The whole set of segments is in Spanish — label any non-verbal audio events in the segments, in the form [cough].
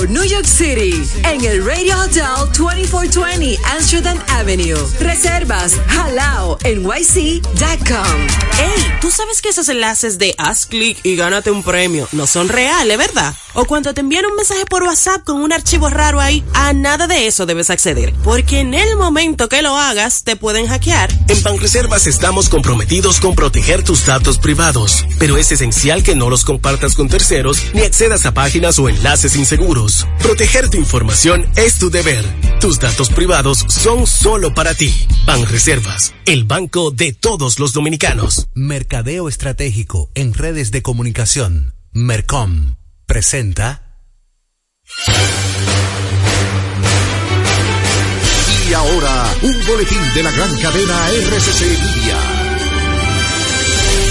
Soho, New York City, en el Radio Hotel 2420 Amsterdam Avenue. Reservas halao nyc.com. Hey, ¿tú sabes que esos enlaces de haz clic y gánate un premio no son reales, verdad? O cuando te envían un mensaje por WhatsApp con un archivo raro ahí, a nada de eso debes acceder, porque en el momento que lo hagas te pueden hackear. En Banreservas estamos comprometidos con proteger tus datos privados, pero es esencial que no los compartas con terceros ni accedas a páginas o enlaces inseguros. Proteger tu información es tu deber. Tus datos privados son solo para ti. Banreservas, el banco de todos los dominicanos. Mercadeo estratégico en redes de comunicación. Mercom presenta. Y ahora, un boletín de la gran cadena RCC Media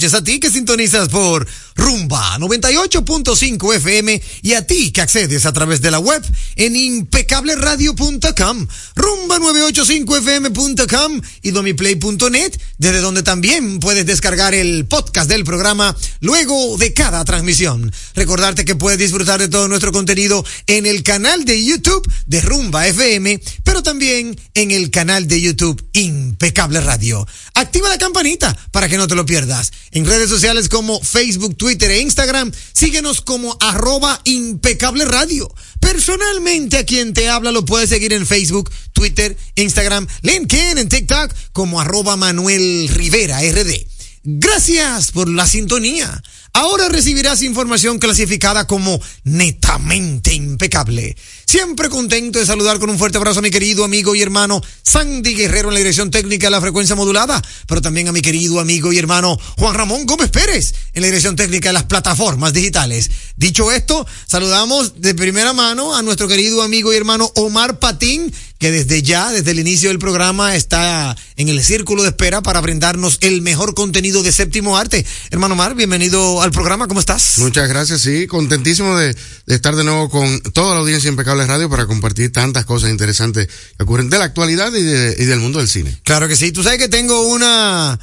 Noches a ti que sintonizas por Rumba 98.5 FM y a ti que accedes a través de la web en impecableradio.com, rumba985fm.com y domiplay.net, desde donde también puedes descargar el podcast del programa luego de cada transmisión. Recordarte que puedes disfrutar de todo nuestro contenido en el canal de YouTube de Rumba FM, pero también en el canal de YouTube Impecable Radio. Activa la campanita para que no te lo pierdas. En redes sociales como Facebook, Twitter e Instagram, síguenos como arroba impecable radio. Personalmente a quien te habla lo puedes seguir en Facebook, Twitter, Instagram, LinkedIn, en TikTok como arroba Manuel Rivera RD. Gracias por la sintonía. Ahora recibirás información clasificada como netamente impecable. Siempre contento de saludar con un fuerte abrazo a mi querido amigo y hermano Sandy Guerrero en la dirección técnica de la frecuencia modulada, pero también a mi querido amigo y hermano Juan Ramón Gómez Pérez en la dirección técnica de las plataformas digitales. Dicho esto, saludamos de primera mano a nuestro querido amigo y hermano Omar Patín que desde ya, desde el inicio del programa, está en el círculo de espera para brindarnos el mejor contenido de séptimo arte. Hermano Mar, bienvenido al programa, ¿cómo estás? Muchas gracias, sí, contentísimo de, de estar de nuevo con toda la audiencia Impecable Radio para compartir tantas cosas interesantes que ocurren de la actualidad y, de, y del mundo del cine. Claro que sí, tú sabes que tengo una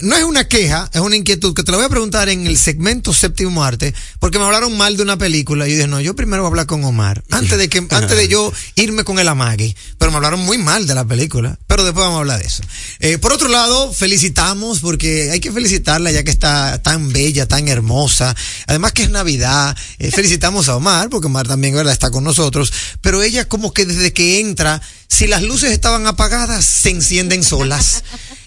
no es una queja, es una inquietud que te la voy a preguntar en el segmento séptimo arte, porque me hablaron mal de una película y yo dije, no, yo primero voy a hablar con Omar, antes de que, [laughs] antes de yo irme con el amague, pero me hablaron muy mal de la película, pero después vamos a hablar de eso. Eh, por otro lado, felicitamos, porque hay que felicitarla ya que está tan bella, tan hermosa, además que es Navidad, eh, [laughs] felicitamos a Omar, porque Omar también, ¿verdad?, está con nosotros, pero ella como que desde que entra, si las luces estaban apagadas, se encienden solas.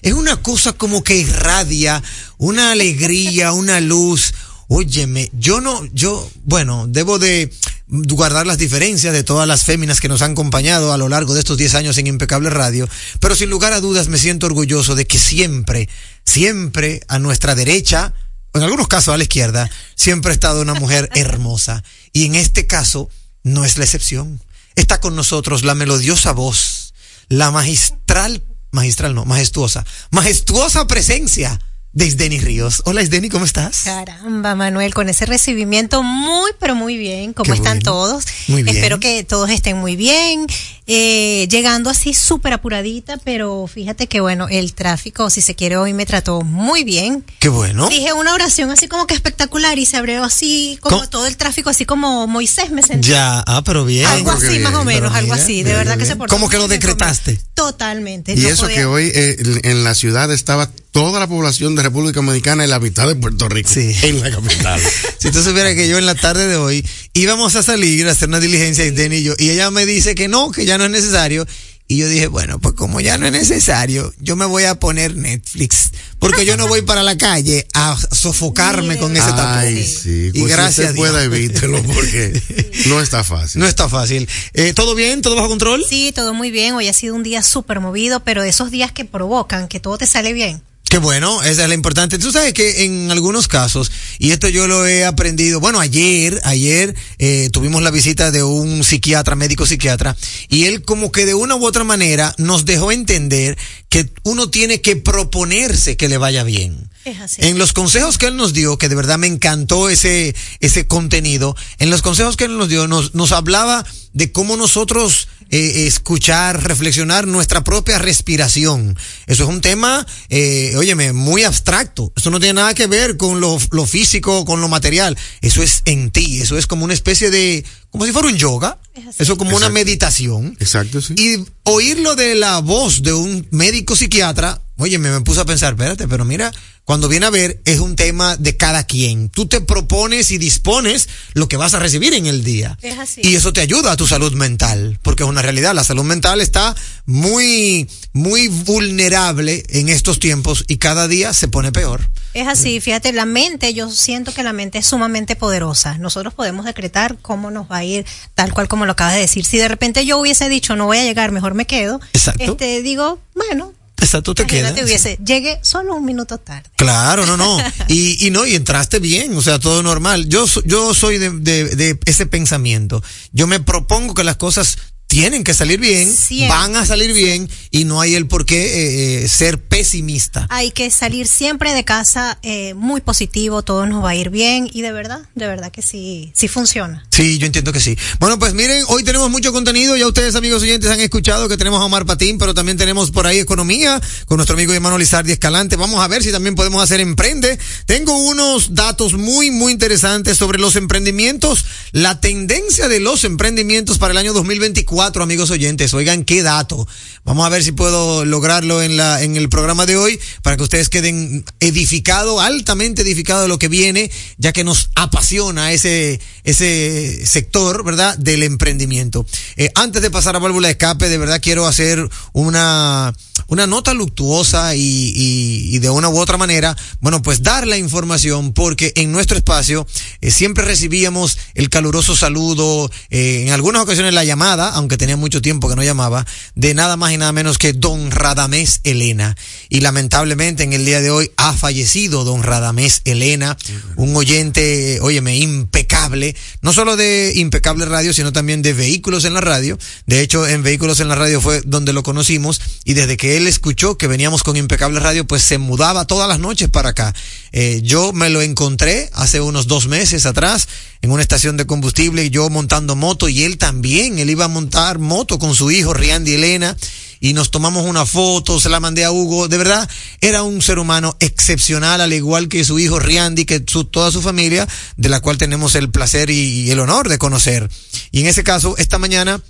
Es una cosa como que irradia, una alegría, una luz. Óyeme, yo no, yo, bueno, debo de guardar las diferencias de todas las féminas que nos han acompañado a lo largo de estos 10 años en Impecable Radio, pero sin lugar a dudas me siento orgulloso de que siempre, siempre a nuestra derecha, en algunos casos a la izquierda, siempre ha estado una mujer [laughs] hermosa. Y en este caso, no es la excepción está con nosotros la melodiosa voz, la magistral, magistral no, majestuosa, majestuosa presencia de Isdeni Ríos. Hola Isdeni, ¿cómo estás? Caramba, Manuel, con ese recibimiento muy, pero muy bien. ¿Cómo Qué están bueno. todos? Muy bien. Espero que todos estén muy bien. Eh, llegando así súper apuradita, pero fíjate que bueno, el tráfico, si se quiere, hoy me trató muy bien. Qué bueno. Dije una oración así como que espectacular y se abrió así como ¿Cómo? todo el tráfico, así como Moisés me sentí. Ya, ah, pero bien. Algo así, más o menos, algo así. De bien, verdad que se portó ¿Cómo que lo decretaste? Totalmente. Y no eso podía- que hoy eh, en la ciudad estaba toda la población de República Dominicana y la mitad de Puerto Rico Sí. en la capital. [laughs] Si tú supieras que yo en la tarde de hoy íbamos a salir a hacer una diligencia, Isdeni y yo, y ella me dice que no, que ya no es necesario. Y yo dije, bueno, pues como ya no es necesario, yo me voy a poner Netflix, porque yo no voy para la calle a sofocarme con ese tapón. Ay, sí. Y Pues gracias si pueda evítelo porque [laughs] no está fácil. No está fácil. Eh, ¿Todo bien? ¿Todo bajo control? Sí, todo muy bien. Hoy ha sido un día súper movido, pero de esos días que provocan que todo te sale bien. Qué bueno, esa es la importante. Tú sabes que en algunos casos, y esto yo lo he aprendido, bueno, ayer, ayer eh, tuvimos la visita de un psiquiatra, médico psiquiatra, y él como que de una u otra manera nos dejó entender que uno tiene que proponerse que le vaya bien. Es así. En los consejos que él nos dio, que de verdad me encantó ese, ese contenido, en los consejos que él nos dio, nos, nos hablaba de cómo nosotros eh, escuchar, reflexionar nuestra propia respiración. Eso es un tema, eh, óyeme, muy abstracto. Eso no tiene nada que ver con lo, lo físico, con lo material. Eso es en ti. Eso es como una especie de, como si fuera un yoga. Es. Eso es como una meditación. Exacto, sí. Y oírlo de la voz de un médico psiquiatra, oye, me, me puse a pensar, espérate, pero mira, cuando viene a ver, es un tema de cada quien. Tú te propones y dispones lo que vas a recibir en el día. Es así. Y eso te ayuda a tu salud mental, porque es una realidad. La salud mental está muy, muy vulnerable en estos tiempos y cada día se pone peor. Es así, fíjate, la mente, yo siento que la mente es sumamente poderosa. Nosotros podemos decretar cómo nos va a ir, tal cual como lo acabas de decir. Si de repente yo hubiese dicho no voy a llegar, mejor me quedo. Exacto. Este, digo, bueno, Exacto, te quedas. imagínate, hubiese, llegué solo un minuto tarde. Claro, no, no. [laughs] Y, y no, y entraste bien, o sea, todo normal. Yo, yo soy de, de, de ese pensamiento. Yo me propongo que las cosas tienen que salir bien, Siempre. van a salir bien, y no hay el por qué eh, eh, ser pesimista. Hay que salir siempre de casa eh, muy positivo, todo nos va a ir bien y de verdad, de verdad que sí, sí funciona. Sí, yo entiendo que sí. Bueno, pues miren, hoy tenemos mucho contenido. Ya ustedes, amigos oyentes, han escuchado que tenemos a Omar Patín, pero también tenemos por ahí economía con nuestro amigo hermano Lizardi Escalante. Vamos a ver si también podemos hacer emprende. Tengo unos datos muy, muy interesantes sobre los emprendimientos, la tendencia de los emprendimientos para el año 2024, amigos oyentes. Oigan, qué dato. Vamos a ver si puedo lograrlo en la, en el programa de hoy para que ustedes queden edificados, altamente edificados de lo que viene, ya que nos apasiona ese, ese sector, ¿verdad? Del emprendimiento. Eh, antes de pasar a válvula de escape, de verdad quiero hacer una, una nota luctuosa y, de una u otra manera, bueno, pues dar la información porque en nuestro espacio eh, siempre recibíamos el caluroso saludo, eh, en algunas ocasiones la llamada, aunque tenía mucho tiempo que no llamaba, de nada más y nada menos que don Radamés Elena. Y lamentablemente en el día de hoy ha fallecido don Radamés Elena, un oyente, óyeme, impecable, no solo de impecable radio, sino también de vehículos en la radio. De hecho, en vehículos en la radio fue donde lo conocimos y desde que él escuchó que veníamos con impecable radio, pues se mudaba todas las noches para acá. Eh, yo me lo encontré hace unos dos meses atrás en una estación de combustible, yo montando moto y él también, él iba a montar moto con su hijo Riandy Elena y nos tomamos una foto, se la mandé a Hugo, de verdad era un ser humano excepcional, al igual que su hijo Riandy, que su, toda su familia, de la cual tenemos el placer y, y el honor de conocer. Y en ese caso, esta mañana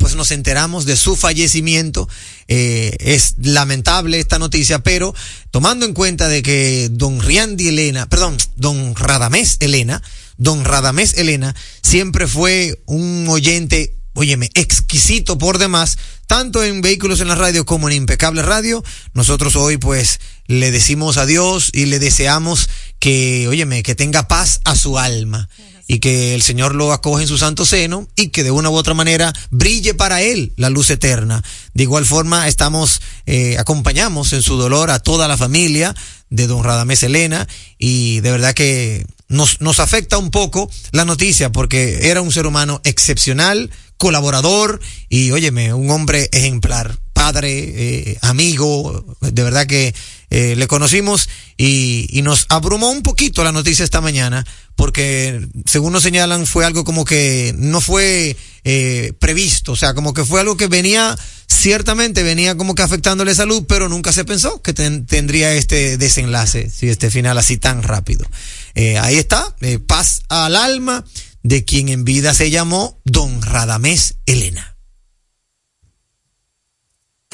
pues nos enteramos de su fallecimiento. Eh, es lamentable esta noticia, pero tomando en cuenta de que don Riandy Elena, perdón, don Radamés Elena, don Radamés Elena siempre fue un oyente, óyeme, exquisito por demás, tanto en vehículos en la radio como en impecable radio. Nosotros hoy pues le decimos adiós y le deseamos que, óyeme, que tenga paz a su alma y que el Señor lo acoge en su santo seno y que de una u otra manera brille para él la luz eterna. De igual forma, estamos, eh, acompañamos en su dolor a toda la familia de don Radamés Elena y de verdad que nos, nos afecta un poco la noticia porque era un ser humano excepcional, colaborador y óyeme, un hombre ejemplar, padre, eh, amigo, de verdad que eh, le conocimos y, y, nos abrumó un poquito la noticia esta mañana porque según nos señalan fue algo como que no fue eh, previsto, o sea, como que fue algo que venía, ciertamente venía como que afectándole salud, pero nunca se pensó que ten, tendría este desenlace, si este final así tan rápido. Eh, ahí está, eh, paz al alma de quien en vida se llamó Don Radamés Elena.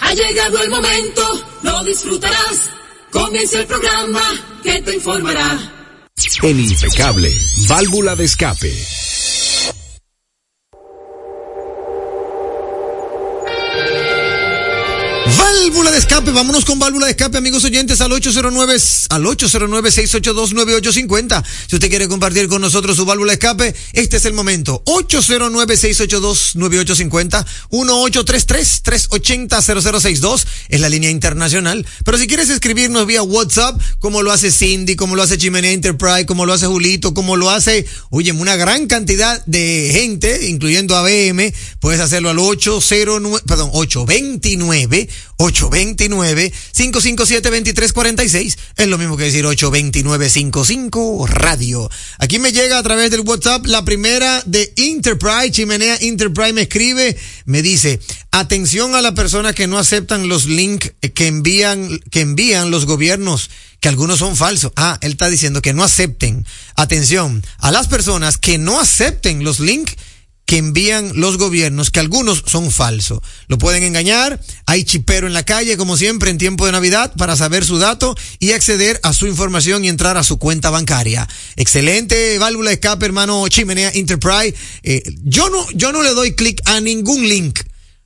Ha llegado el momento, lo disfrutarás. Comienza el programa que te informará. En Impecable, válvula de escape. Válvula de escape, vámonos con válvula de escape, amigos oyentes, al 809, al 809-682-9850. Si usted quiere compartir con nosotros su válvula de escape, este es el momento. 809-682-9850, 1833-380-0062, es la línea internacional. Pero si quieres escribirnos vía WhatsApp, como lo hace Cindy, como lo hace Chimenea Enterprise, como lo hace Julito, como lo hace, oye, una gran cantidad de gente, incluyendo ABM, puedes hacerlo al 809, perdón, 829 829-557-2346. Es lo mismo que decir 829-55 Radio. Aquí me llega a través del WhatsApp la primera de Enterprise. Chimenea Enterprise me escribe, me dice, atención a las personas que no aceptan los links que envían, que envían los gobiernos que algunos son falsos. Ah, él está diciendo que no acepten. Atención, a las personas que no acepten los links que envían los gobiernos, que algunos son falsos. Lo pueden engañar, hay chipero en la calle, como siempre, en tiempo de Navidad, para saber su dato y acceder a su información y entrar a su cuenta bancaria. Excelente válvula de escape, hermano Chimenea Enterprise. Eh, yo no, yo no le doy clic a ningún link.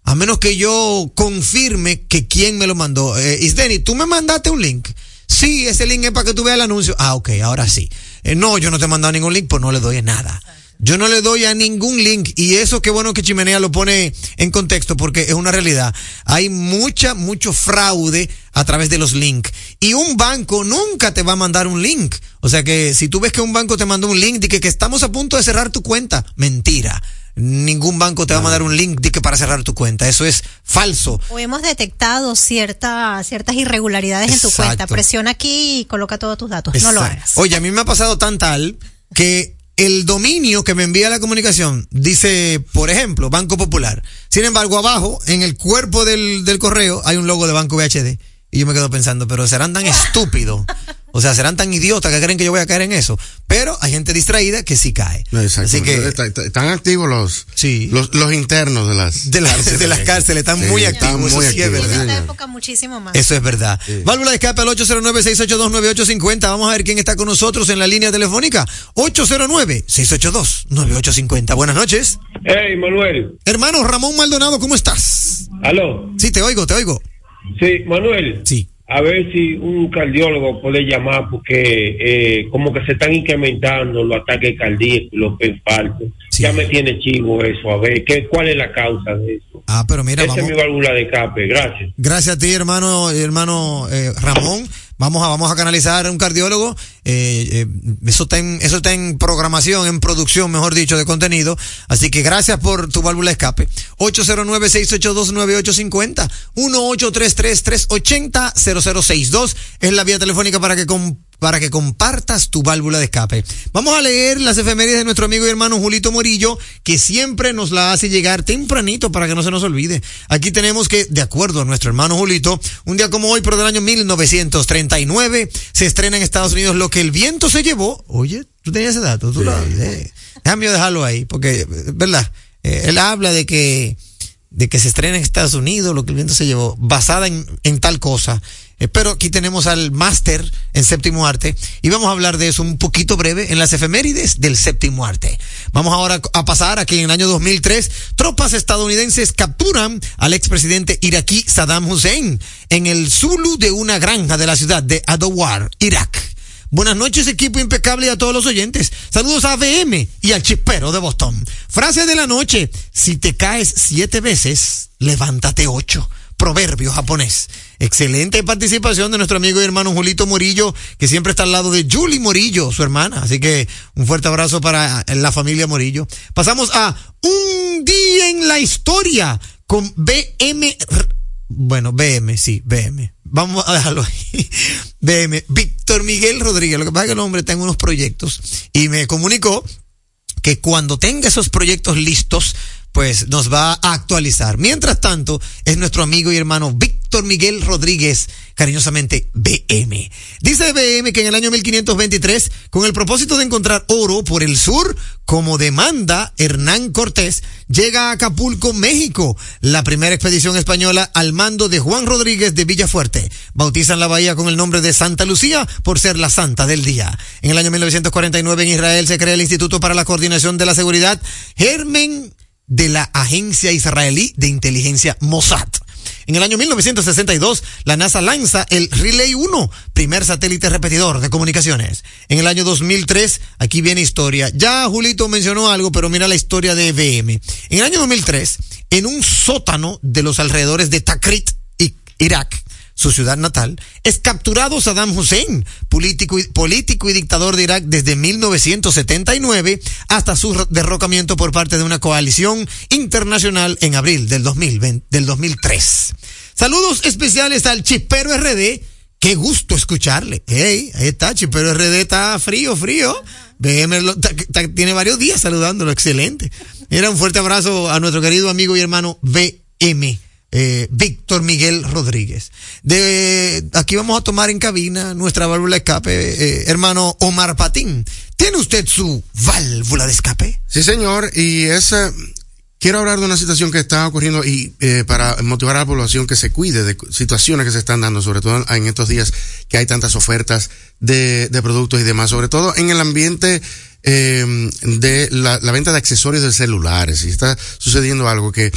A menos que yo confirme que quién me lo mandó. Eh, Isdeni, tú me mandaste un link. Sí, ese link es para que tú veas el anuncio. Ah, ok, ahora sí. Eh, no, yo no te he mandado ningún link, pues no le doy nada. Yo no le doy a ningún link y eso qué bueno que Chimenea lo pone en contexto porque es una realidad. Hay mucha, mucho fraude a través de los links y un banco nunca te va a mandar un link. O sea que si tú ves que un banco te mandó un link de que, que estamos a punto de cerrar tu cuenta, mentira. Ningún banco te va a mandar un link de que para cerrar tu cuenta. Eso es falso. O hemos detectado cierta, ciertas irregularidades Exacto. en tu cuenta. Presiona aquí y coloca todos tus datos. Exacto. No lo hagas. Oye, a mí me ha pasado tan tal que el dominio que me envía la comunicación dice, por ejemplo, Banco Popular. Sin embargo, abajo, en el cuerpo del, del correo, hay un logo de Banco VHD. Y yo me quedo pensando, pero serán tan estúpidos. O sea, serán tan idiotas que creen que yo voy a caer en eso. Pero hay gente distraída que sí cae. Así que están activos los, sí. los, los internos de las de, la, cárceles, de las cárceles. Están sí, muy activos. Están muy eso sí activos. es verdad. En esta época muchísimo más. Eso es verdad. Sí. Válvula de escape al 809-682-9850. Vamos a ver quién está con nosotros en la línea telefónica. 809-682-9850. Buenas noches. Hey, Manuel. Hermano Ramón Maldonado, ¿cómo estás? Aló. Sí, te oigo, te oigo. Sí, Manuel. Sí. A ver si un cardiólogo puede llamar porque eh, como que se están incrementando los ataques cardíacos, los infartos. Ya me tiene chivo eso. A ver, ¿qué, ¿cuál es la causa de eso? Ah, pero mira, Esa vamos. es mi válvula de escape. Gracias. Gracias a ti, hermano, hermano eh, Ramón. Vamos a, vamos a canalizar un cardiólogo. Eh, eh, eso, está en, eso está en programación, en producción, mejor dicho, de contenido. Así que gracias por tu válvula escape. 809-682-9850. 1833-380-0062 es la vía telefónica para que com- para que compartas tu válvula de escape. Vamos a leer las efemérides de nuestro amigo y hermano Julito Morillo, que siempre nos la hace llegar tempranito para que no se nos olvide. Aquí tenemos que, de acuerdo a nuestro hermano Julito, un día como hoy, pero del año 1939, se estrena en Estados Unidos Lo que el viento se llevó. Oye, tú tenías ese dato, tú lo eh, Déjame dejarlo ahí, porque, ¿verdad? Eh, él habla de que de que se estrena en Estados Unidos, lo que el viento se llevó, basada en, en tal cosa. Pero aquí tenemos al máster en séptimo arte y vamos a hablar de eso un poquito breve en las efemérides del séptimo arte. Vamos ahora a pasar a que en el año 2003 tropas estadounidenses capturan al expresidente iraquí Saddam Hussein en el Zulu de una granja de la ciudad de Adowar, Irak. Buenas noches, equipo impecable y a todos los oyentes. Saludos a VM y al chispero de Boston. Frase de la noche. Si te caes siete veces, levántate ocho. Proverbio japonés. Excelente participación de nuestro amigo y hermano Julito Morillo, que siempre está al lado de Julie Morillo, su hermana. Así que un fuerte abrazo para la familia Morillo. Pasamos a un día en la historia con BM. Bueno, BM, sí, BM. Vamos a dejarlo ahí. [laughs] BM. Víctor Miguel Rodríguez. Lo que pasa es que el hombre está en unos proyectos y me comunicó que cuando tenga esos proyectos listos, pues nos va a actualizar. Mientras tanto, es nuestro amigo y hermano Víctor Miguel Rodríguez, cariñosamente BM. Dice BM que en el año 1523, con el propósito de encontrar oro por el sur, como demanda Hernán Cortés, llega a Acapulco, México, la primera expedición española al mando de Juan Rodríguez de Villafuerte. Bautizan la bahía con el nombre de Santa Lucía por ser la santa del día. En el año 1949 en Israel se crea el Instituto para la Coordinación de la Seguridad, Germen de la agencia israelí de inteligencia Mossad. En el año 1962, la NASA lanza el Relay 1, primer satélite repetidor de comunicaciones. En el año 2003, aquí viene historia. Ya Julito mencionó algo, pero mira la historia de EBM. En el año 2003, en un sótano de los alrededores de Takrit, Irak, su ciudad natal, es capturado Saddam Hussein, político y, político y dictador de Irak desde 1979 hasta su derrocamiento por parte de una coalición internacional en abril del, 2020, del 2003. Saludos especiales al Chispero RD. Qué gusto escucharle. Hey, ahí está, Chispero RD está frío, frío. BM lo, tiene varios días saludándolo, excelente. Era un fuerte abrazo a nuestro querido amigo y hermano BM eh, Víctor Miguel Rodríguez. De aquí vamos a tomar en cabina nuestra válvula de escape, eh, hermano Omar Patín. ¿Tiene usted su válvula de escape? Sí, señor, y esa quiero hablar de una situación que está ocurriendo y eh, para motivar a la población que se cuide de situaciones que se están dando, sobre todo en estos días que hay tantas ofertas de, de productos y demás, sobre todo en el ambiente eh, de la, la venta de accesorios de celulares. Y está sucediendo algo que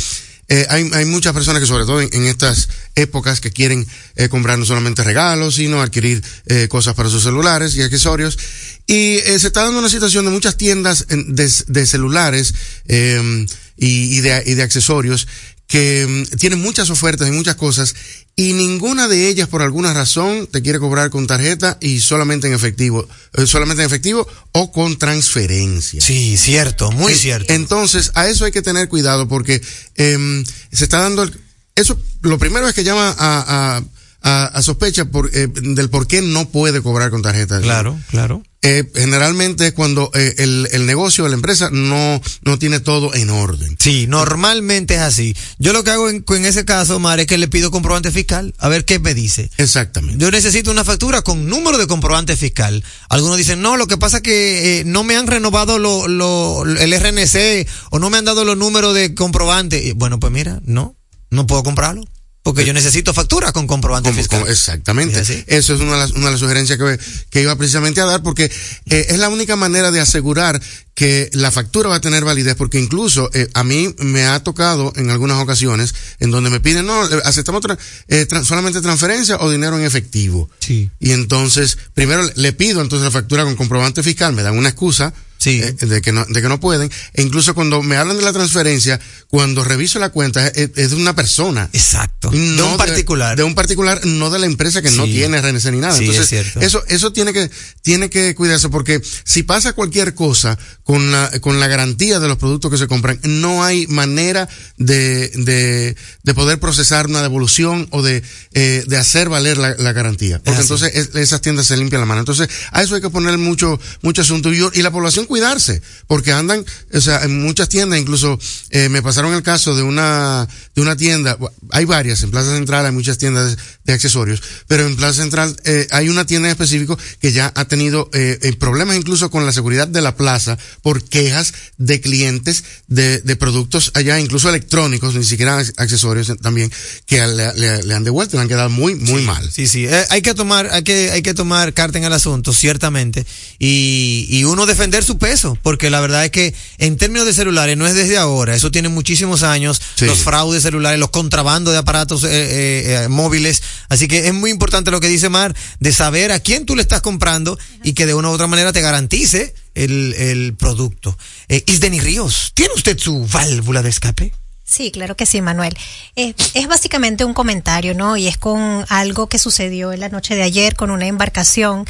eh, hay, hay, muchas personas que sobre todo en, estas épocas que quieren eh, comprar no solamente regalos, sino adquirir eh, cosas para sus celulares y accesorios. Y eh, se está dando una situación de muchas tiendas de, de celulares y, y, de, y de accesorios que um, tienen muchas ofertas y muchas cosas y ninguna de ellas por alguna razón te quiere cobrar con tarjeta y solamente en efectivo, eh, solamente en efectivo o con transferencia. Sí, cierto, muy en, cierto. Entonces, a eso hay que tener cuidado porque eh, se está dando el, eso lo primero es que llama a, a a, a, sospecha por, eh, del por qué no puede cobrar con tarjeta. Claro, claro. Eh, generalmente es cuando eh, el, el negocio, la empresa no, no tiene todo en orden. Sí, normalmente es así. Yo lo que hago en, en ese caso, Mar, es que le pido comprobante fiscal, a ver qué me dice. Exactamente. Yo necesito una factura con número de comprobante fiscal. Algunos dicen, no, lo que pasa es que eh, no me han renovado lo, lo, el RNC o no me han dado los números de comprobante. Bueno, pues mira, no, no puedo comprarlo. Porque yo necesito factura con comprobante fiscal. exactamente. Eso es una de las, una de las sugerencias que, que iba precisamente a dar porque eh, es la única manera de asegurar que la factura va a tener validez porque incluso eh, a mí me ha tocado en algunas ocasiones en donde me piden, no, eh, aceptamos tra- eh, solamente transferencia o dinero en efectivo. Sí. Y entonces, primero le pido entonces la factura con comprobante fiscal, me dan una excusa. Eh, de que no de que no pueden. E incluso cuando me hablan de la transferencia cuando reviso la cuenta es, es de una persona. Exacto. De un particular. de, un particular no de la empresa que no tiene RNC ni nada. Sí, entonces es cierto. eso eso tiene que tiene que cuidarse porque si pasa cualquier cosa con la con la garantía de los productos que se compran no hay manera de de, de poder procesar una devolución o de eh, de hacer valer la, la garantía porque así. entonces es- esas tiendas se limpian la mano. Entonces a eso hay que poner mucho mucho asunto. Y, yo- y la población cuidarse porque andan o sea en muchas tiendas incluso eh, me pasaron el caso de una de una tienda hay varias en Plaza Central hay muchas tiendas de, accesorios pero en Plaza Central eh, hay una tienda en específico que ya ha tenido eh, eh, problemas incluso con la seguridad de la plaza por quejas de clientes de, de productos allá incluso electrónicos ni siquiera ac- accesorios también que le, le- le han devuelto le han quedado muy muy mal. Sí, sí, eh, hay que tomar, hay que, hay que tomar carta en el asunto, ciertamente, y, y uno defender su peso, porque la verdad es que en términos de celulares no es desde ahora, eso tiene muchísimos años, los fraudes celulares, los contrabandos de aparatos eh, eh, eh, móviles, así que es muy importante lo que dice Mar, de saber a quién tú le estás comprando y que de una u otra manera te garantice el, el producto. Eh, Isdeni Ríos, ¿tiene usted su válvula de escape? Sí, claro que sí, Manuel. Eh, es básicamente un comentario, ¿no? Y es con algo que sucedió en la noche de ayer con una embarcación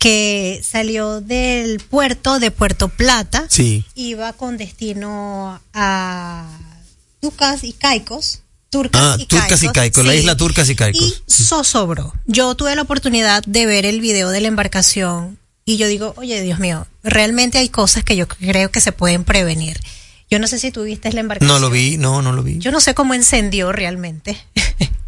que salió del puerto de Puerto Plata. Sí. Iba con destino a Tucas y Caicos. Turcas Ah, y Turcas y Caicos, la isla Turcas y Caicos. Y zozobró. Yo tuve la oportunidad de ver el video de la embarcación y yo digo, oye, Dios mío, realmente hay cosas que yo creo que se pueden prevenir. Yo no sé si tú viste la embarcación. No lo vi, no, no lo vi. Yo no sé cómo encendió realmente.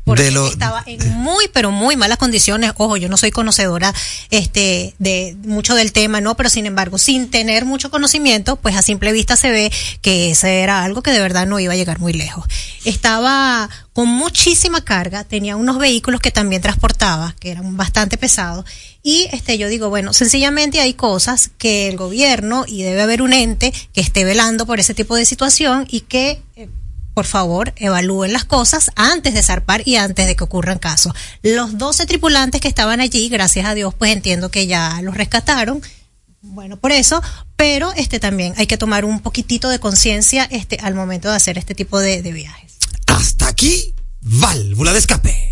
Porque lo- estaba en muy, pero muy malas condiciones. Ojo, yo no soy conocedora este, de mucho del tema, ¿no? Pero sin embargo, sin tener mucho conocimiento, pues a simple vista se ve que ese era algo que de verdad no iba a llegar muy lejos. Estaba con muchísima carga, tenía unos vehículos que también transportaba, que eran bastante pesados. Y este, yo digo, bueno, sencillamente hay cosas que el gobierno y debe haber un ente que esté velando por ese tipo de situación y que eh, por favor, evalúen las cosas antes de zarpar y antes de que ocurran casos. Los 12 tripulantes que estaban allí, gracias a Dios, pues entiendo que ya los rescataron. Bueno, por eso, pero este también hay que tomar un poquitito de conciencia este al momento de hacer este tipo de, de viajes. Hasta aquí, válvula de escape.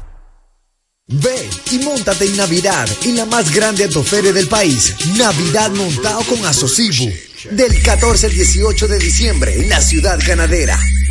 Ven y montate en Navidad en la más grande autoferia del país, Navidad montado con Asocibu, del 14 al 18 de diciembre en la ciudad ganadera.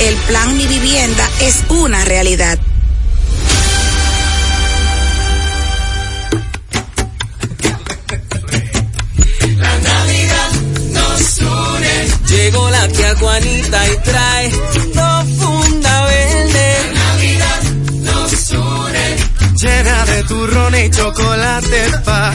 El plan Mi Vivienda es una realidad. La Navidad nos une. Llegó la tía Juanita y trae profunda verde. La Navidad nos une. Llena de turrón y chocolate pa'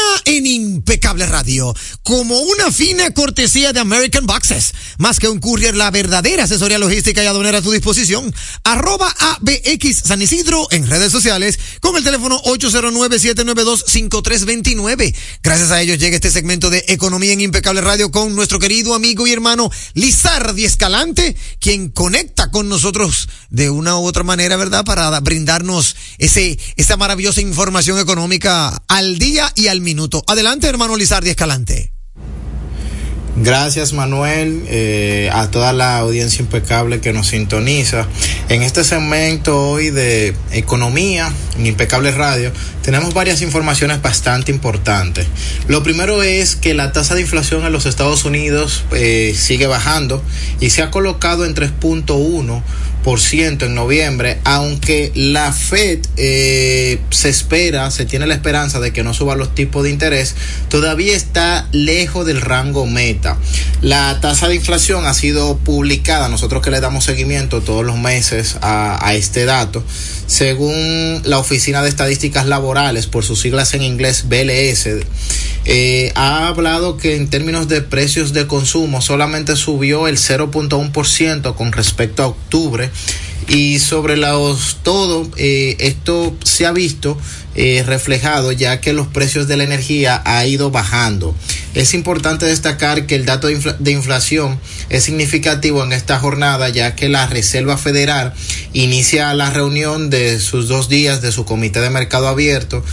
en Impecable Radio, como una fina cortesía de American Boxes. Más que un courier, la verdadera asesoría logística y aduanera a tu disposición. Arroba ABX San Isidro en redes sociales con el teléfono 809-792-5329. Gracias a ellos llega este segmento de Economía en Impecable Radio con nuestro querido amigo y hermano Lizardi Escalante, quien conecta con nosotros de una u otra manera, ¿verdad? Para brindarnos ese, esa maravillosa información económica al día y al minuto. Adelante, hermano Lizardi Escalante. Gracias Manuel, eh, a toda la audiencia impecable que nos sintoniza. En este segmento hoy de economía en Impecable Radio tenemos varias informaciones bastante importantes. Lo primero es que la tasa de inflación en los Estados Unidos eh, sigue bajando y se ha colocado en 3.1 ciento en noviembre, aunque la Fed eh, se espera, se tiene la esperanza de que no suba los tipos de interés, todavía está lejos del rango meta. La tasa de inflación ha sido publicada, nosotros que le damos seguimiento todos los meses a, este dato, según la Oficina de Estadísticas Laborales, por sus siglas en inglés BLS, eh, ha hablado que en términos de precios de consumo solamente subió el 0.1% con respecto a octubre y sobre los todo eh, esto se ha visto eh, reflejado ya que los precios de la energía ha ido bajando. Es importante destacar que el dato de, de, inflación es significativo en esta jornada ya que la Reserva Federal inicia la reunión de sus dos días de su comité de mercado abierto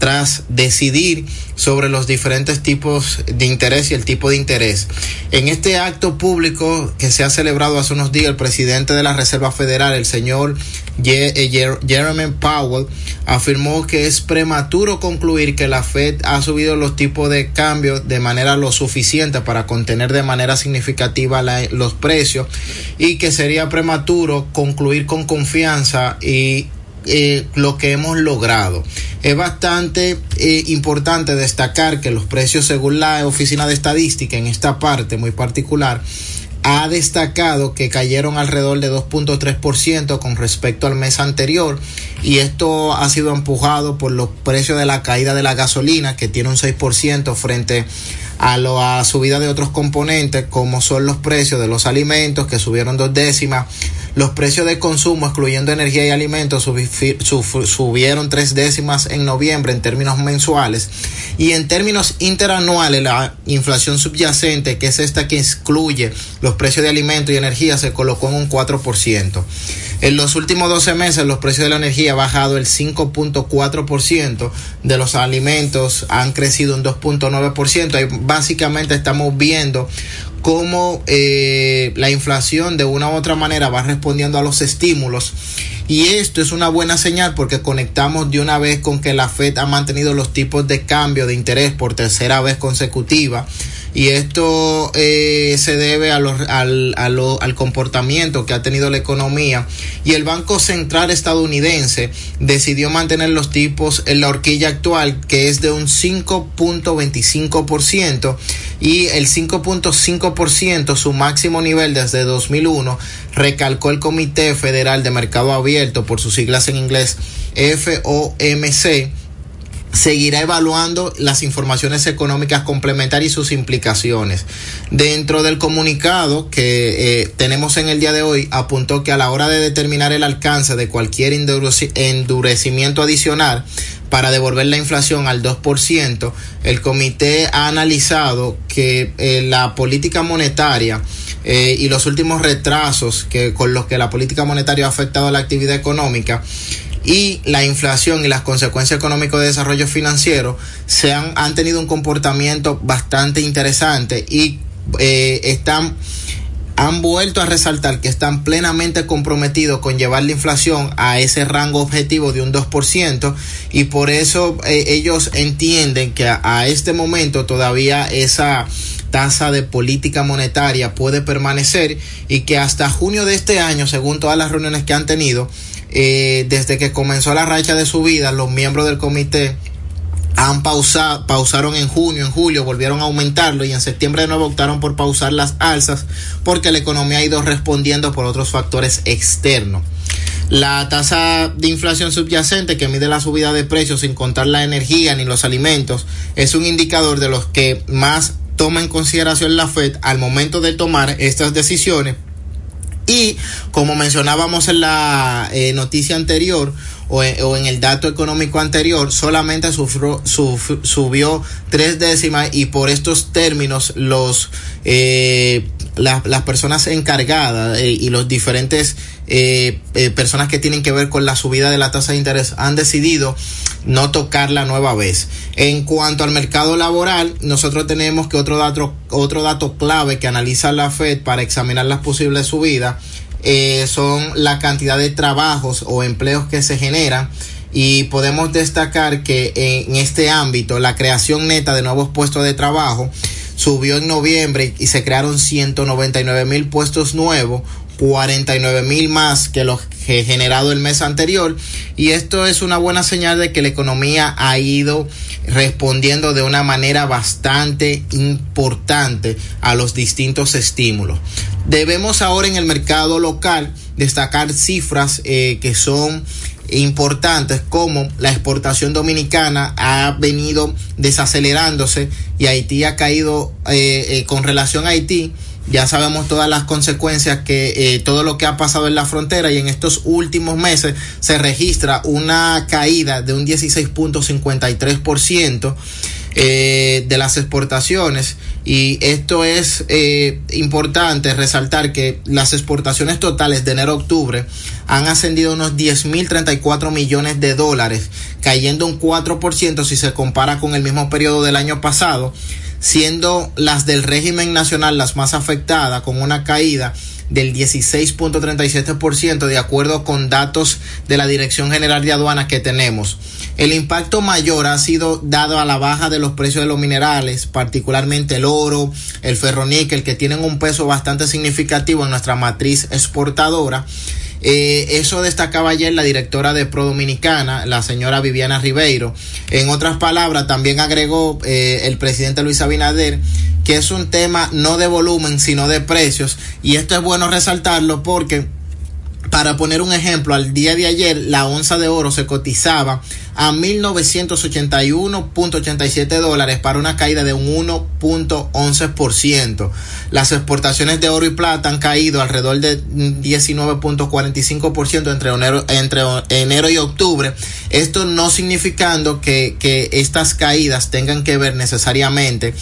tras decidir sobre los diferentes tipos de interés y el tipo de interés. En este acto público que se ha celebrado hace unos días, el presidente de la Reserva Federal, el señor eh, Jeremy Powell, afirmó que es prematuro concluir que la Fed ha subido los tipos de cambio de manera lo suficiente para contener de manera significativa los precios y que sería prematuro concluir con confianza y eh, lo que hemos logrado. Es bastante eh, importante destacar que los precios según la Oficina de Estadística en esta parte muy particular ha destacado que cayeron alrededor de 2.3% con respecto al mes anterior y esto ha sido empujado por los precios de la caída de la gasolina que tiene un 6% frente a la subida de otros componentes como son los precios de los alimentos que subieron dos décimas los precios de consumo, excluyendo energía y alimentos, subieron tres décimas en noviembre en términos mensuales. Y en términos interanuales, la inflación subyacente, que es esta que excluye los precios de alimentos y energía, se colocó en un 4%. En los últimos 12 meses, los precios de la energía han bajado el 5.4%, de los alimentos han crecido un 2.9%. Ahí básicamente estamos viendo cómo eh, la inflación de una u otra manera va respondiendo a los estímulos. Y esto es una buena señal porque conectamos de una vez con que la Fed ha mantenido los tipos de cambio de interés por tercera vez consecutiva y esto eh, se debe a al, al comportamiento que ha tenido la economía. Y el Banco Central estadounidense decidió mantener los tipos en la horquilla actual que es de un 5.25% y el 5.5% su máximo nivel desde 2001 recalcó el Comité Federal de Mercado Abierto por sus siglas en inglés FOMC seguirá evaluando las informaciones económicas complementarias y sus implicaciones. Dentro del comunicado que eh, tenemos en el día de hoy, apuntó que a la hora de determinar el alcance de cualquier endurecimiento adicional para devolver la inflación al 2%, el comité ha analizado que eh, la política monetaria eh, y los últimos retrasos que con los que la política monetaria ha afectado a la actividad económica y la inflación y las consecuencias económicas de desarrollo financiero se han, han tenido un comportamiento bastante interesante y eh, están han vuelto a resaltar que están plenamente comprometidos con llevar la inflación a ese rango objetivo de un 2% y por eso eh, ellos entienden que a, a, este momento todavía esa tasa de política monetaria puede permanecer y que hasta junio de este año, según todas las reuniones que han tenido, eh, desde que comenzó la racha de subida, los miembros del comité han pausado, pausaron en junio, en julio, volvieron a aumentarlo y en septiembre de nuevo optaron por pausar las alzas porque la economía ha ido respondiendo por otros factores externos. La tasa de inflación subyacente que mide la subida de precios sin contar la energía ni los alimentos es un indicador de los que más toma en consideración la Fed al momento de tomar estas decisiones. Y como mencionábamos en la eh, noticia anterior o en, o en, el dato económico anterior, solamente sufrió, suf, subió tres décimas y por estos términos los eh, la, las personas encargadas eh, y los diferentes eh, eh, personas que tienen que ver con la subida de la tasa de interés han decidido no tocarla nueva vez. En cuanto al mercado laboral, nosotros tenemos que otro dato, otro dato clave que analiza la Fed para examinar las posibles subidas eh, son la cantidad de trabajos o empleos que se generan. Y podemos destacar que en este ámbito la creación neta de nuevos puestos de trabajo subió en noviembre y se crearon 199 mil puestos nuevos, 49 mil más que los que generado el mes anterior y esto es una buena señal de que la economía ha ido respondiendo de una manera bastante importante a los distintos estímulos. Debemos ahora en el mercado local destacar cifras eh, que son importantes como la exportación dominicana ha venido desacelerándose y Haití ha caído eh, eh, con relación a Haití ya sabemos todas las consecuencias que eh, todo lo que ha pasado en la frontera y en estos últimos meses se registra una caída de un 16.53% eh, de las exportaciones. Y esto es eh, importante resaltar que las exportaciones totales de enero a octubre han ascendido a unos 10.034 millones de dólares cayendo un 4% si se compara con el mismo periodo del año pasado siendo las del régimen nacional las más afectadas con una caída del 16.37% de acuerdo con datos de la Dirección General de Aduanas que tenemos. El impacto mayor ha sido dado a la baja de los precios de los minerales, particularmente el oro, el ferroníquel, que tienen un peso bastante significativo en nuestra matriz exportadora. Eh, eso destacaba ayer la directora de Pro Dominicana, la señora Viviana Ribeiro. En otras palabras, también agregó eh, el presidente Luis Abinader que es un tema no de volumen, sino de precios. Y esto es bueno resaltarlo porque para poner un ejemplo, al día de ayer la onza de oro se cotizaba a 1.981.87 dólares para una caída de un 1.11%. Las exportaciones de oro y plata han caído alrededor de 19.45% entre enero, entre enero y octubre. Esto no significando que, que estas caídas tengan que ver necesariamente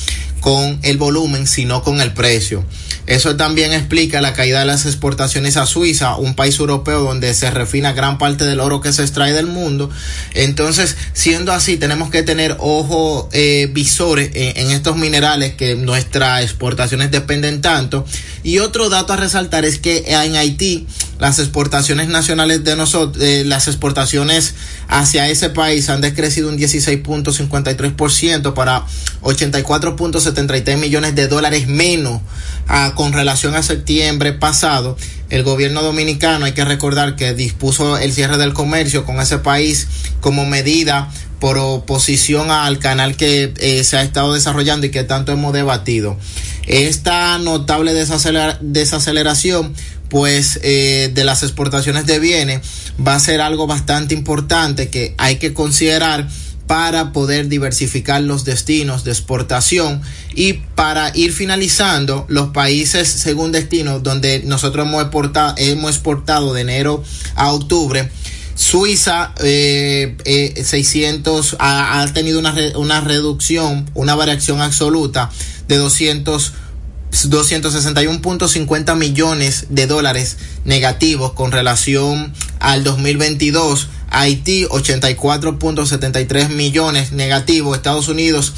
con el volumen, sino con el precio. Eso también explica la caída de las exportaciones a Suiza, un país europeo donde se refina gran parte del oro que se extrae del mundo. Entonces, siendo así, tenemos que tener ojo eh, visores en, en, estos minerales que nuestras exportaciones dependen tanto. Y otro dato a resaltar es que en Haití las exportaciones nacionales de nosotros, las exportaciones hacia ese país han decrecido un 16.53% para 84.73 millones de dólares menos a, con relación a septiembre pasado. El gobierno dominicano, hay que recordar que dispuso el cierre del comercio con ese país como medida por oposición al canal que eh, se ha estado desarrollando y que tanto hemos debatido. Esta notable desaceler desaceleración pues eh, de las exportaciones de bienes va a ser algo bastante importante que hay que considerar para poder diversificar los destinos de exportación y para ir finalizando los países según destino donde nosotros hemos exportado, hemos exportado de enero a octubre. Suiza eh, eh, 600 ha, ha tenido una, una reducción, una variación absoluta de 200 261.50 millones de dólares negativos con relación al 2022. Haití 84.73 millones negativos. Estados Unidos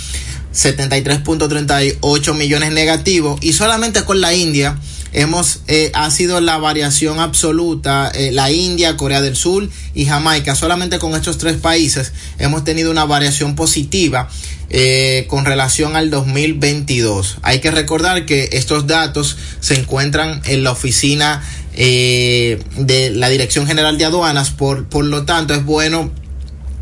73.38 millones negativos. Y solamente con la India hemos eh, ha sido la variación absoluta eh, la India Corea del Sur y Jamaica. Solamente con estos tres países hemos tenido una variación positiva eh, con relación al 2022 hay que recordar que estos datos se encuentran en la oficina eh, de la Dirección General de Aduanas. Por por lo tanto es bueno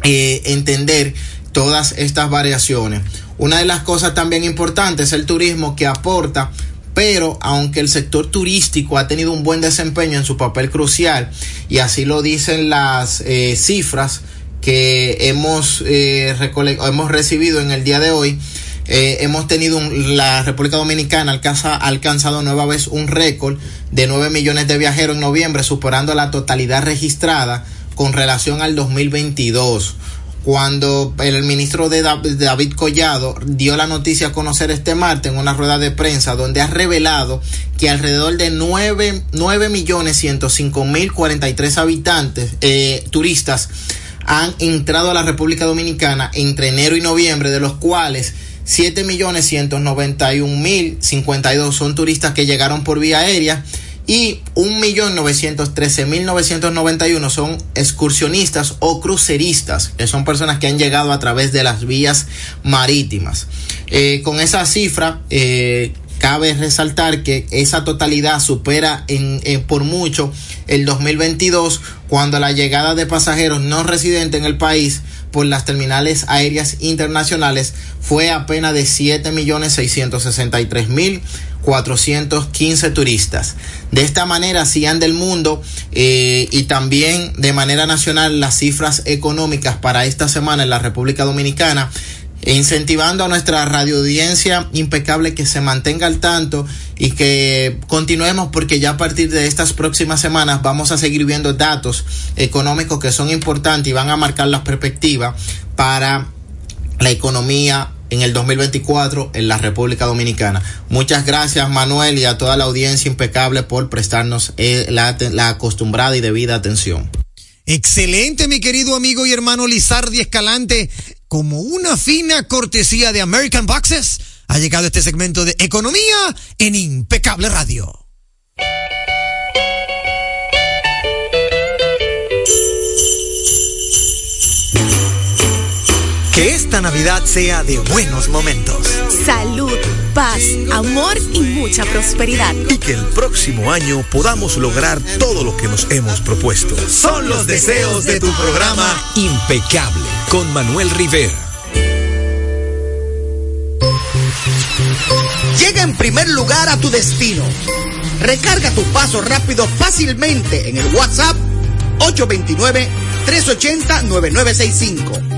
entender todas estas variaciones. Una de las cosas también importantes es el turismo que aporta pero aunque el sector turístico ha tenido un buen desempeño en su papel crucial, y así lo dicen las eh, cifras que hemos, eh, hemos recibido en el día de hoy, eh, hemos tenido la República Dominicana alcanza, ha alcanzado nueva vez un récord de 9 millones de viajeros en noviembre, superando la totalidad registrada con relación al 2022 cuando el ministro de David Collado dio la noticia a conocer este martes en una rueda de prensa donde ha revelado que alrededor de 9, 9 millones 105 mil 43 habitantes, eh, turistas, han entrado a la República Dominicana entre enero y noviembre, de los cuales 7 millones 191 mil 52 son turistas que llegaron por vía aérea y 1.913.991 son excursionistas o cruceristas, que son personas que han llegado a través de las vías marítimas. Eh, con esa cifra, eh, cabe resaltar que esa totalidad supera en, por mucho el 2022, cuando la llegada de pasajeros no residentes en el país por las terminales aéreas internacionales fue apenas de 7.663.000 415 turistas. De esta manera, si anda el mundo eh, y también de manera nacional las cifras económicas para esta semana en la República Dominicana, incentivando a nuestra radioaudiencia impecable que se mantenga al tanto y que continuemos porque ya a partir de estas próximas semanas vamos a seguir viendo datos económicos que son importantes y van a marcar las perspectivas para la economía en el 2024 en la República Dominicana. Muchas gracias Manuel y a toda la audiencia impecable por prestarnos eh, la, la acostumbrada y debida atención. Excelente, mi querido amigo y hermano Lizardi Escalante. Como una fina cortesía de American Boxes, ha llegado este segmento de Economía en Impecable Radio. Que esta Navidad sea de buenos momentos. Salud, paz, amor y mucha prosperidad. Y que el próximo año podamos lograr todo lo que nos hemos propuesto. Son los deseos de tu programa Impecable con Manuel Rivera. Llega en primer lugar a tu destino. Recarga tu paso rápido fácilmente en el WhatsApp 829 380 9965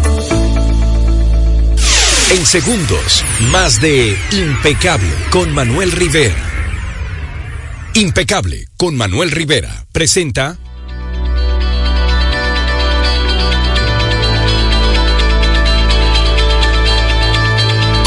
En segundos, más de Impecable con Manuel Rivera. Impecable con Manuel Rivera presenta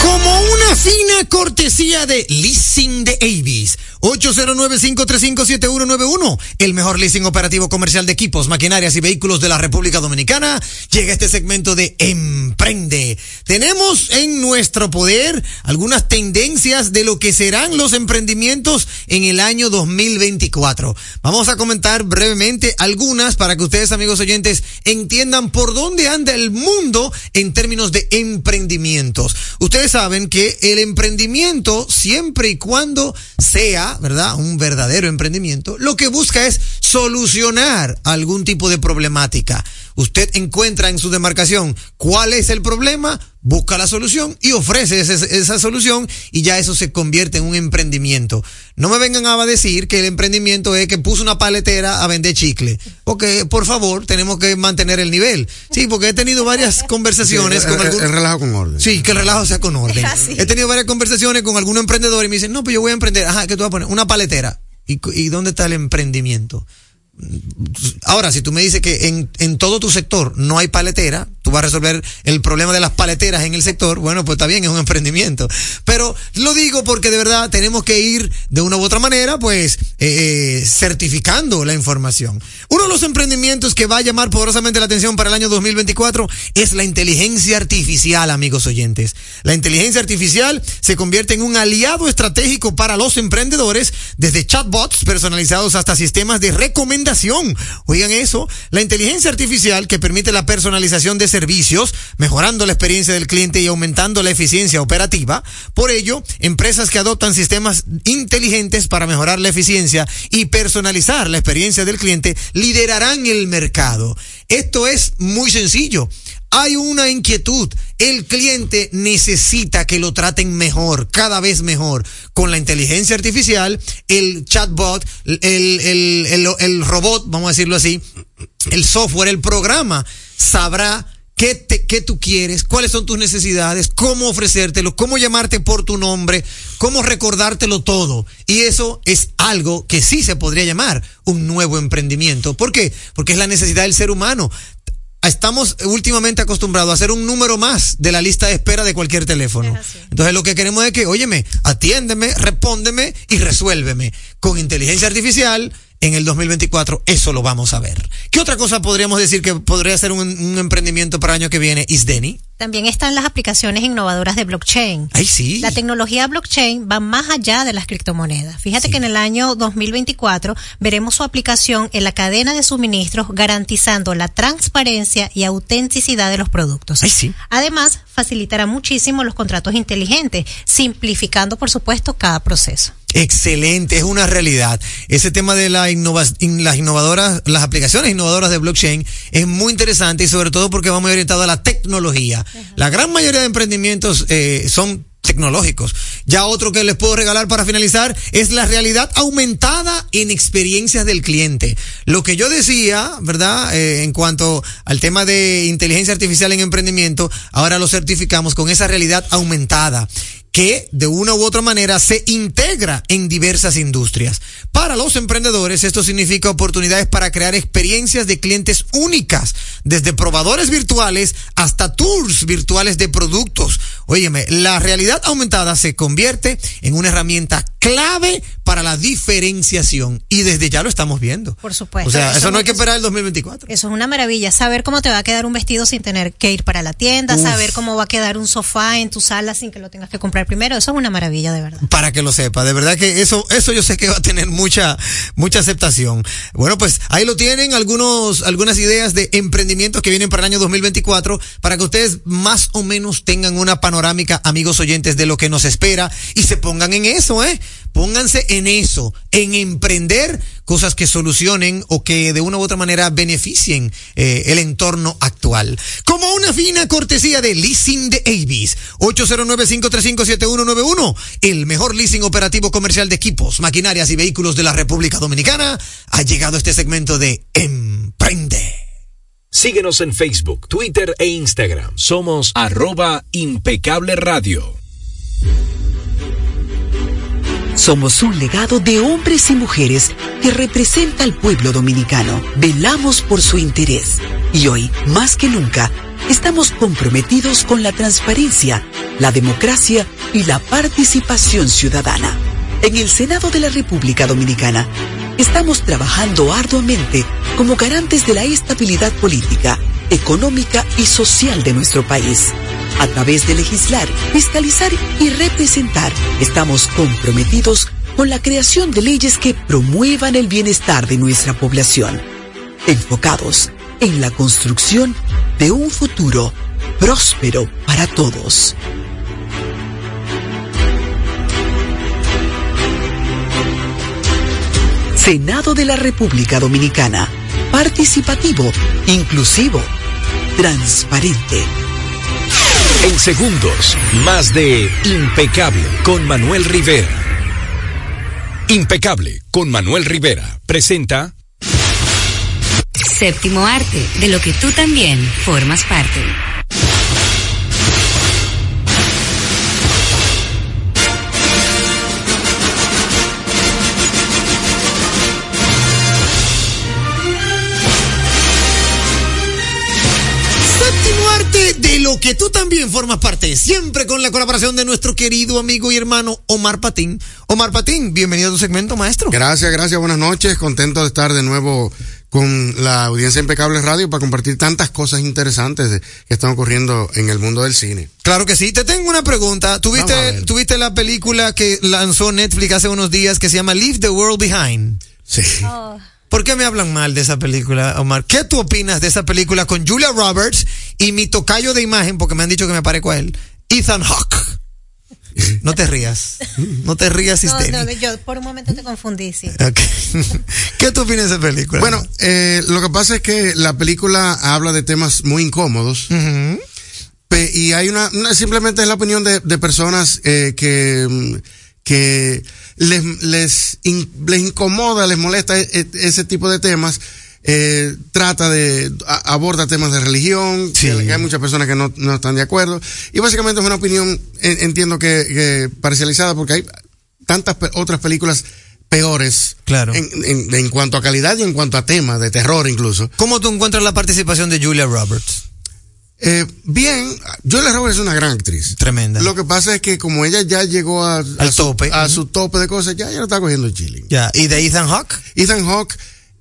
Como una fina cortesía de Leasing de Avis. 809-535-7191. El mejor leasing operativo comercial de equipos, maquinarias y vehículos de la República Dominicana. Llega este segmento de Emprende. Tenemos en nuestro poder algunas tendencias de lo que serán los emprendimientos en el año 2024. Vamos a comentar brevemente algunas para que ustedes, amigos oyentes, entiendan por dónde anda el mundo en términos de emprendimientos. Ustedes saben que el emprendimiento, siempre y cuando sea ¿verdad? Un verdadero emprendimiento, lo que busca es solucionar algún tipo de problemática. Usted encuentra en su demarcación cuál es el problema, busca la solución y ofrece esa, esa, solución y ya eso se convierte en un emprendimiento. No me vengan a decir que el emprendimiento es que puso una paletera a vender chicle. Porque, por favor, tenemos que mantener el nivel. Sí, porque he tenido varias conversaciones sí, con el, algún... el, relajo con orden. Sí, que el relajo sea con orden. [laughs] He tenido varias conversaciones con algún emprendedor y me dicen, no, pues yo voy a emprender. Ajá, ¿qué tú vas a poner? Una paletera. ¿Y, y dónde está el emprendimiento? Ahora, si tú me dices que en, en, todo tu sector no hay paletera, tú vas a resolver el problema de las paleteras en el sector, bueno, pues está bien, es un emprendimiento. Pero lo digo porque de verdad tenemos que ir de una u otra manera, pues, eh, certificando la información. Uno de los emprendimientos que va a llamar poderosamente la atención para el año 2024 es la inteligencia artificial, amigos oyentes. La inteligencia artificial se convierte en un aliado estratégico para los emprendedores, desde chatbots personalizados hasta sistemas de recomendación. Oigan eso, la inteligencia artificial que permite la personalización de servicios, mejorando la experiencia del cliente y aumentando la eficiencia operativa. Por ello, empresas que adoptan sistemas inteligentes para mejorar la eficiencia y personalizar la experiencia del cliente liderarán el mercado. Esto es muy sencillo. Hay una inquietud. El cliente necesita que lo traten mejor, cada vez mejor. Con la inteligencia artificial, el chatbot, el, el, el, el robot, vamos a decirlo así, el software, el programa, sabrá qué, te, qué tú quieres, cuáles son tus necesidades, cómo ofrecértelo, cómo llamarte por tu nombre, cómo recordártelo todo. Y eso es algo que sí se podría llamar un nuevo emprendimiento. ¿Por qué? Porque es la necesidad del ser humano estamos últimamente acostumbrados a hacer un número más de la lista de espera de cualquier teléfono. Entonces lo que queremos es que, óyeme, atiéndeme, respóndeme y resuélveme. Con inteligencia artificial, en el 2024 eso lo vamos a ver. ¿Qué otra cosa podríamos decir que podría ser un, un emprendimiento para el año que viene, Isdeni? También están las aplicaciones innovadoras de blockchain. Ay, sí. La tecnología blockchain va más allá de las criptomonedas. Fíjate sí. que en el año 2024 veremos su aplicación en la cadena de suministros garantizando la transparencia y autenticidad de los productos. Ay, sí. Además, facilitará muchísimo los contratos inteligentes, simplificando, por supuesto, cada proceso. Excelente, es una realidad. Ese tema de la innova las innovadoras, las aplicaciones innovadoras de blockchain es muy interesante y sobre todo porque va muy orientado a la tecnología. La gran mayoría de emprendimientos eh, son tecnológicos. Ya otro que les puedo regalar para finalizar es la realidad aumentada en experiencias del cliente. Lo que yo decía, ¿verdad? Eh, en cuanto al tema de inteligencia artificial en emprendimiento, ahora lo certificamos con esa realidad aumentada que de una u otra manera se integra en diversas industrias. Para los emprendedores esto significa oportunidades para crear experiencias de clientes únicas, desde probadores virtuales hasta tours virtuales de productos. Óyeme, la realidad aumentada se convierte en una herramienta clave para la diferenciación y desde ya lo estamos viendo. Por supuesto. O sea, eso, no hay que esperar el 2024. Eso es una maravilla, saber cómo te va a quedar un vestido sin tener que ir para la tienda, Uf. saber cómo va a quedar un sofá en tu sala sin que lo tengas que comprar primero, eso es una maravilla de verdad. para que lo sepa. De verdad que eso, eso yo sé que va a tener mucha, mucha aceptación. Bueno, pues ahí lo tienen algunos, algunas ideas de emprendimientos que vienen para el año 2024 para que ustedes más o menos tengan una panorámica, amigos oyentes, de lo que nos espera y se pongan en eso, ¿eh? Pónganse en eso, en emprender cosas que solucionen o que de una u otra manera beneficien eh, el entorno actual. Como una fina cortesía de Leasing de Avis, 809-535-7191, el mejor leasing operativo comercial de equipos, maquinarias y vehículos de la República Dominicana, ha llegado este segmento de Emprende. Síguenos en Facebook, Twitter e Instagram. Somos arroba impecable radio. Somos un legado de hombres y mujeres que representa al pueblo dominicano. Velamos por su interés y hoy, más que nunca, estamos comprometidos con la transparencia, la democracia y la participación ciudadana. En el Senado de la República Dominicana, estamos trabajando arduamente como garantes de la estabilidad política, económica y social de nuestro país. A través de legislar, fiscalizar y representar, estamos comprometidos con la creación de leyes que promuevan el bienestar de nuestra población, enfocados en la construcción de un futuro próspero para todos. Senado de la República Dominicana. Participativo, inclusivo, transparente. En segundos, más de Impecable con Manuel Rivera. Impecable con Manuel Rivera presenta Séptimo arte, de lo que tú también formas parte. Que tú también formas parte, siempre con la colaboración de nuestro querido amigo y hermano Omar Patín. Omar Patín, bienvenido a tu segmento, maestro. Gracias, gracias, buenas noches. Contento de estar de nuevo con la audiencia Impecable Radio para compartir tantas cosas interesantes que están ocurriendo en el mundo del cine. Claro que sí. Te tengo una pregunta. ¿Tuviste, ver. ¿Tuviste la película que lanzó Netflix hace unos días que se llama Leave the World Behind? Sí. ¿Por qué me hablan mal de esa película, Omar? ¿Qué tú opinas de esa película con Julia Roberts y mi tocayo de imagen, porque me han dicho que me parezco a él, Ethan Hawke? No te rías. No te rías, No, no, yo por un momento te confundí, sí. Ok. [laughs] ¿Qué tú opinas de esa película? Bueno, eh, lo que pasa es que la película habla de temas muy incómodos. Y hay una, una- simplemente es la opinión de, de personas eh, que, mm, que les, les, in- les incomoda, les molesta e- e- ese tipo de temas. Eh, trata de, a- aborda temas de religión, que hay muchas personas que no, no están de acuerdo. Y básicamente es una opinión, en- entiendo que, que parcializada, porque hay tantas otras películas peores Claro. en, en- en cuanto a calidad y en cuanto a temas de terror incluso. ¿Cómo tú encuentras la participación de Julia Roberts? Eh, bien, Julia Roberts es una gran actriz. Tremenda. Lo que pasa es que como ella ya llegó a, a su, tope. a su tope de cosas, ya, ya no está cogiendo chilling. Ya. ¿Y de Ethan Hawke? Ethan Hawke,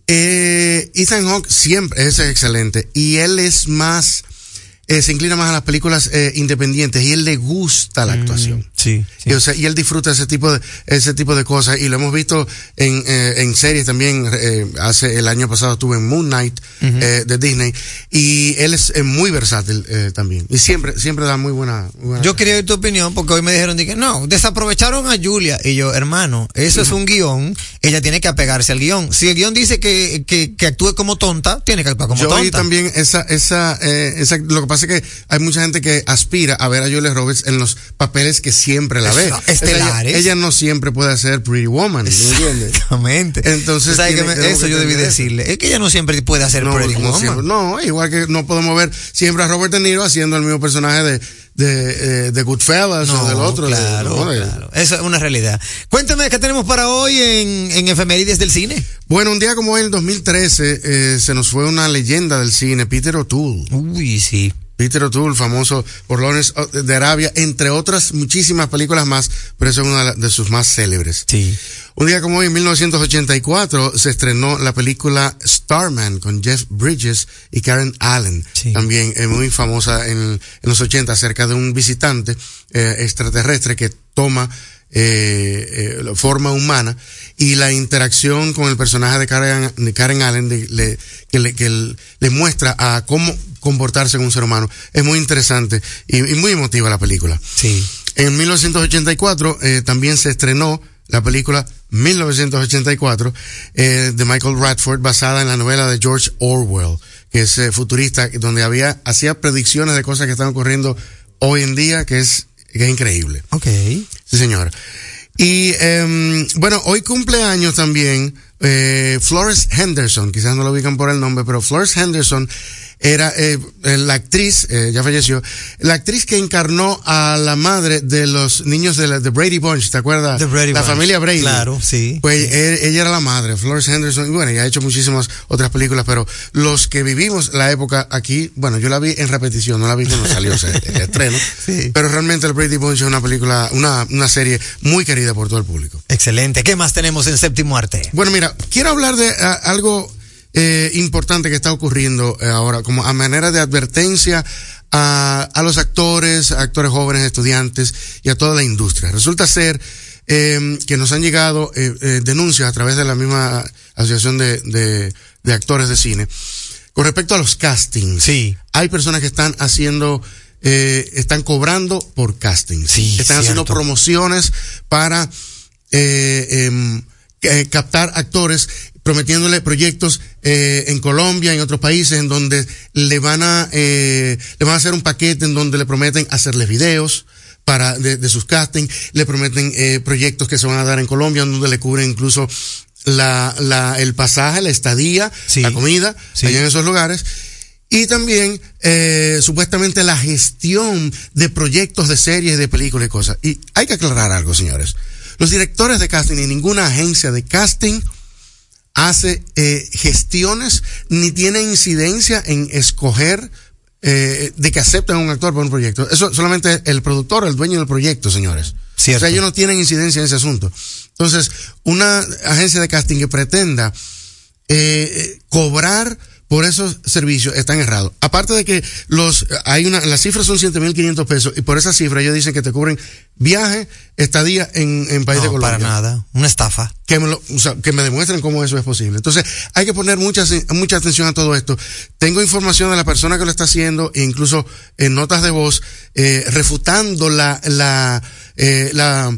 eh, Ethan Hawke siempre es excelente y él es más, eh, se inclina más a las películas eh, independientes y él le gusta la actuación. Sí. Y, o sea, y él disfruta ese tipo de ese tipo de cosas y lo hemos visto en, eh, en series también eh, hace el año pasado estuve en Moon Knight eh, de Disney y él es muy versátil eh, también y siempre siempre da muy buena, Yo quería oír tu opinión porque hoy me dijeron que no, desaprovecharon a Julia. Y yo, hermano, eso es un guion, ella tiene que apegarse al guion. Si el guion dice que, que, que actúe como tonta, tiene que actuar como yo tonta. oí también esa esa, esa lo que pasa es que hay mucha gente que aspira a ver a Julia Roberts en los papeles que siempre la ve. Estelares. Ella, ella no siempre puede hacer Pretty Woman. Exactamente. Entonces, ¿Sabes tiene- que me- eso que yo debí decirle. Es que ella no siempre puede hacer No, Pretty no Woman. siempre- no, igual que no podemos ver siempre a Robert De Niro haciendo el mismo personaje de, de, eh, de Goodfellas o del otro. claro, ¿no? De- claro. Eso es una realidad. Cuéntame, ¿qué tenemos para hoy en, en Efemérides del Cine? Bueno, un día como hoy, en el 2013, eh, se nos fue una leyenda del cine, Peter O'Toole. Uy, sí. Peter O'Toole, famoso por Lawrence de Arabia, entre otras muchísimas películas más, pero esa es una de sus más célebres. Sí. Un día como hoy, en 1984, se estrenó la película Starman con Jeff Bridges y Karen Allen. También eh, muy famosa en, en los 80 acerca de un visitante eh, extraterrestre que toma eh, eh, forma humana y la interacción con el personaje de Karen, de Karen Allen de- le- que, le, que le- le muestra a cómo comportarse con un ser humano. Es muy interesante y, y muy emotiva la película. Sí. En 1984 eh, también se estrenó la película 1984 eh, de Michael Radford basada en la novela de George Orwell, que es eh, futurista, donde había hacía predicciones de cosas que están ocurriendo hoy en día, que es, que es increíble. Ok. Sí, señor. Y em, bueno, hoy cumpleaños también eh, Flores Henderson, quizás no lo ubican por el nombre, pero Flores Henderson era eh, eh, la actriz, eh, ya falleció, la actriz que encarnó a la madre de los niños de, la, de Brady Bunch, ¿te acuerdas? The Brady la Bunch, familia Brady. claro, sí. Pues él- ella era la madre, Flores Henderson, y bueno, ella ha hecho muchísimas otras películas, pero los que vivimos la época aquí, bueno, yo la vi en repetición, no la vi cuando salió o sea, el estreno, [laughs] pero realmente el Brady Bunch es una película, una, una serie muy querida por todo el público. Excelente. ¿Qué más tenemos en Séptimo Arte? Bueno, mira, quiero hablar de ah, algo eh, importante que está ocurriendo eh, ahora, como a manera de advertencia a, a los actores, a actores jóvenes, estudiantes y a toda la industria. Resulta ser eh, que nos han llegado eh, eh, denuncias a través de la misma Asociación de, de, de Actores de Cine con respecto a los castings. Sí. Hay personas que están haciendo eh, están cobrando por castings. Sí, están haciendo promociones para eh, em, eh, captar actores prometiéndole proyectos eh, en Colombia, en otros países, en donde le van a eh, le van a hacer un paquete en donde le prometen hacerles videos para de, de sus castings, le prometen eh, proyectos que se van a dar en Colombia, en donde le cubren incluso la, la, el pasaje, la estadía, la comida, allá en esos lugares. Y también, eh, supuestamente, la gestión de proyectos de series, de películas y cosas. Y hay que aclarar algo, señores. Los directores de casting y ninguna agencia de casting hace eh, gestiones ni tiene incidencia en escoger eh, de que acepten a un actor para un proyecto. Eso solamente el productor, el dueño del proyecto, señores. Cierto. O sea, ellos no tienen incidencia en ese asunto. Entonces, una agencia de casting que pretenda eh, eh, cobrar por esos servicios están errados. Aparte de que los hay una las cifras son 7.500 pesos y por esa cifra ellos dicen que te cubren viaje, estadía en, en país No, de Colombia. para nada. Una estafa. Que me, lo, o sea, que me demuestren cómo eso es posible. Entonces, hay que poner mucha, mucha atención a todo esto. Tengo información de la persona que lo está haciendo, e incluso en notas de voz, eh, refutando la, la, eh, la,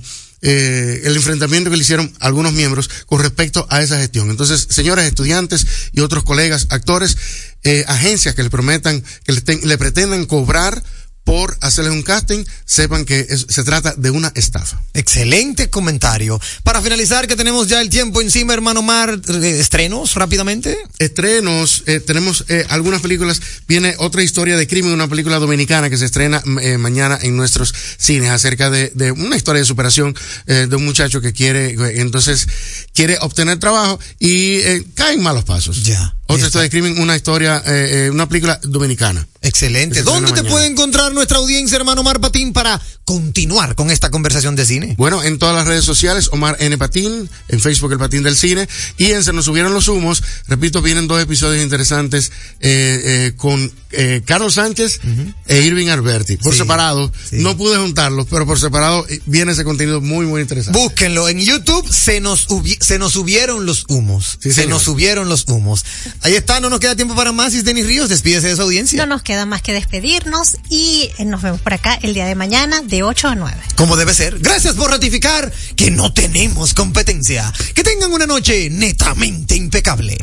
eh, el enfrentamiento que le hicieron algunos miembros con respecto a esa gestión. Entonces, señores estudiantes y otros colegas, actores, eh, agencias que le prometan, que le, ten- le pretendan cobrar por hacerles un casting, sepan que es- se trata de una estafa. Excelente comentario. Para finalizar, que tenemos ya el tiempo encima, hermano Mar, eh, estrenos rápidamente. Estrenos, eh, tenemos eh, algunas películas. Viene otra historia de crimen, una película dominicana que se estrena eh, mañana en nuestros cines acerca de, de una historia de superación de un muchacho que quiere, entonces, quiere obtener trabajo y eh, cae en malos pasos. Ya. Otra historia de crimen, una historia, una película dominicana. Excelente. ¿Dónde te mañana. puede encontrar nuestra audiencia, hermano Mar Patín, para continuar con esta conversación de cine? Bueno, en todas las redes sociales, Omar N. Patín, en Facebook El Patín del Cine, y en Se nos subieron los humos, repito, vienen dos episodios interesantes eh, eh, con eh, Carlos Sánchez e Irving Alberti, por Sí, separado, no pude juntarlos, pero por separado eh, viene ese contenido muy, muy interesante. Búsquenlo en YouTube, se nos, hubi- se nos subieron los humos. se señor. nos subieron los humos. Ahí está, no nos queda tiempo para más. Y Denis Ríos, despídese de su audiencia. No nos queda más que despedirnos y eh, nos vemos por acá el día de mañana de 8 a 9. Como debe ser. Gracias por ratificar que no tenemos competencia. Que tengan una noche netamente impecable.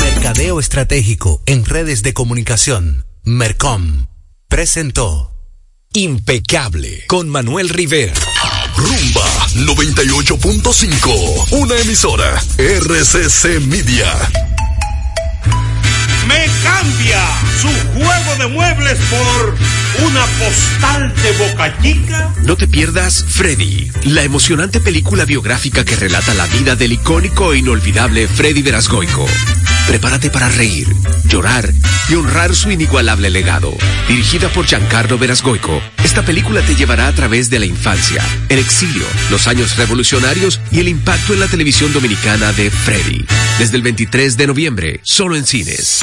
Mercadeo Estratégico en Redes de Comunicación, Mercom, presentó Impecable con Manuel Rivera. Rumba 98.5, una emisora RCC Media. Me cambia su juego de muebles por una postal de boca chica. No te pierdas Freddy, la emocionante película biográfica que relata la vida del icónico e inolvidable Freddy Verasgoico. Prepárate para reír, llorar y honrar su inigualable legado. Dirigida por Giancarlo Verasgoico, esta película te llevará a través de la infancia, el exilio, los años revolucionarios y el impacto en la televisión dominicana de Freddy. Desde el 23 de noviembre, solo en cines.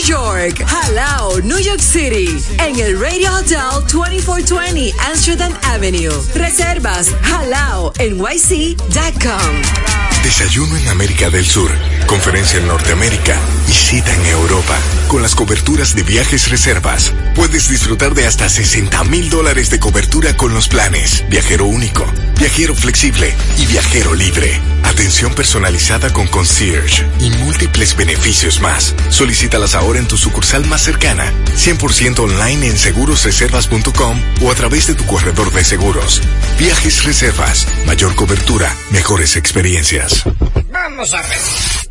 York, Halao, New York City, en el Radio Hotel 2420 Amsterdam Avenue. Reservas halao nyc.com. Desayuno en América del Sur, conferencia en Norteamérica y cita en Europa. Con las coberturas de viajes reservas, puedes disfrutar de hasta 60 mil dólares de cobertura con los planes Viajero Único, Viajero Flexible y Viajero Libre. Atención personalizada con concierge y múltiples beneficios más. Solicítalas ahora en tu sucursal más cercana, 100% online en segurosreservas.com o a través de tu corredor de seguros. Viajes Reservas, mayor cobertura, mejores experiencias. Vamos a ver.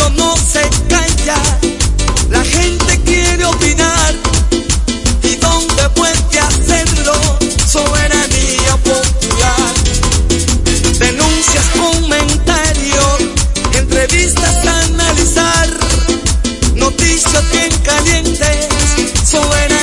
Pueblo no se calla, la gente quiere opinar. ¿Y dónde puede hacerlo? Soberanía popular. Denuncias, comentarios, entrevistas a analizar. Noticias bien calientes, soberanía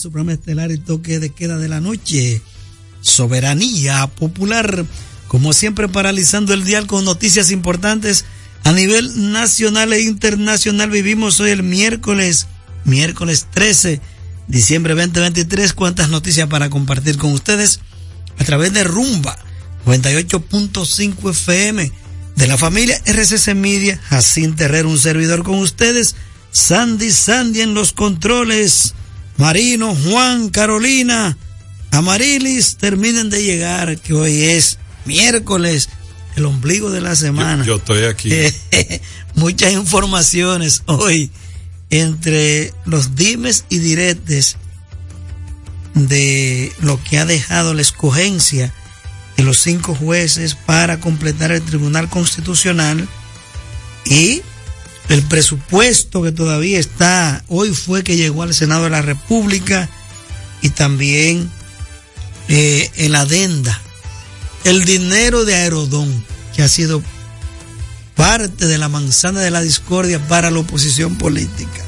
su programa estelar y toque de queda de la noche. Soberanía popular, como siempre paralizando el dial con noticias importantes a nivel nacional e internacional. Vivimos hoy el miércoles, miércoles 13, diciembre 2023. Cuántas noticias para compartir con ustedes a través de Rumba 98.5 FM de la familia RCC Media, Jacín Terrero, un servidor con ustedes, Sandy Sandy en los controles, Marino, Juan, Carolina, Amarilis, terminen de llegar, que hoy es miércoles, el ombligo de la semana. Yo, yo estoy aquí. [laughs] Muchas informaciones hoy entre los dimes y diretes de lo que ha dejado la escogencia de los cinco jueces para completar el Tribunal Constitucional y el presupuesto que todavía está, hoy fue que llegó al Senado de la República y también eh, el adenda, el dinero de Aerodón, que ha sido parte de la manzana de la discordia para la oposición política.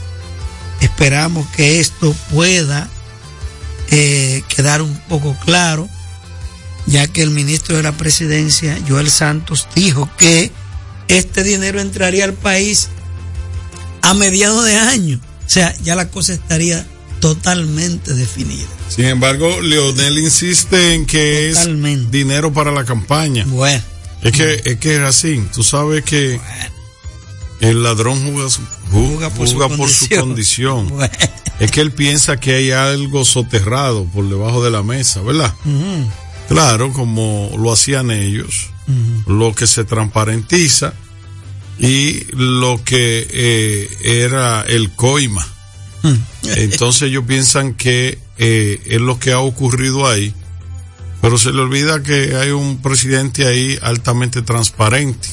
Esperamos que esto pueda eh, quedar un poco claro ya que el ministro de la presidencia, Joel Santos, dijo que este dinero entraría al país a mediados de año. O sea, ya la cosa estaría totalmente definida. Sin embargo, Leonel insiste en que totalmente. es dinero para la campaña. Bueno. Es que es que es así. Tú sabes que bueno. el ladrón juega, juega, por, juega su, por condición. su condición. [laughs] Bueno. Es que él piensa que hay algo soterrado por debajo de la mesa, ¿verdad? Uh -huh. Claro, como lo hacían ellos, uh -huh. lo que se transparentiza y lo que eh, era el coima. -huh. Entonces ellos piensan que eh, es lo que ha ocurrido ahí, pero se le olvida que hay un presidente ahí altamente transparente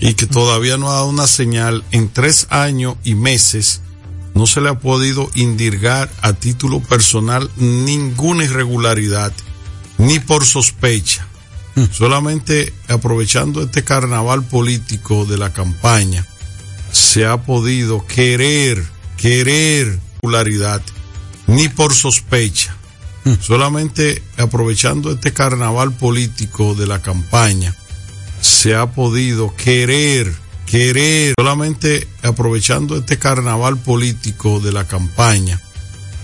y que todavía no ha dado una señal en tres años y meses. No se le ha podido indirgar a título personal ninguna irregularidad ni por sospecha. [laughs] Solamente aprovechando este carnaval político de la campaña, se ha podido querer, querer popularidad, ni por sospecha. [laughs] Solamente aprovechando este carnaval político de la campaña, se ha podido querer, querer, solamente aprovechando este carnaval político de la campaña,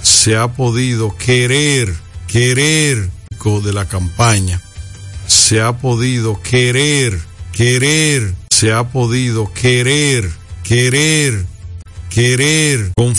se ha podido querer, querer de la campaña, se ha podido querer, querer, se ha podido querer, querer, querer confundir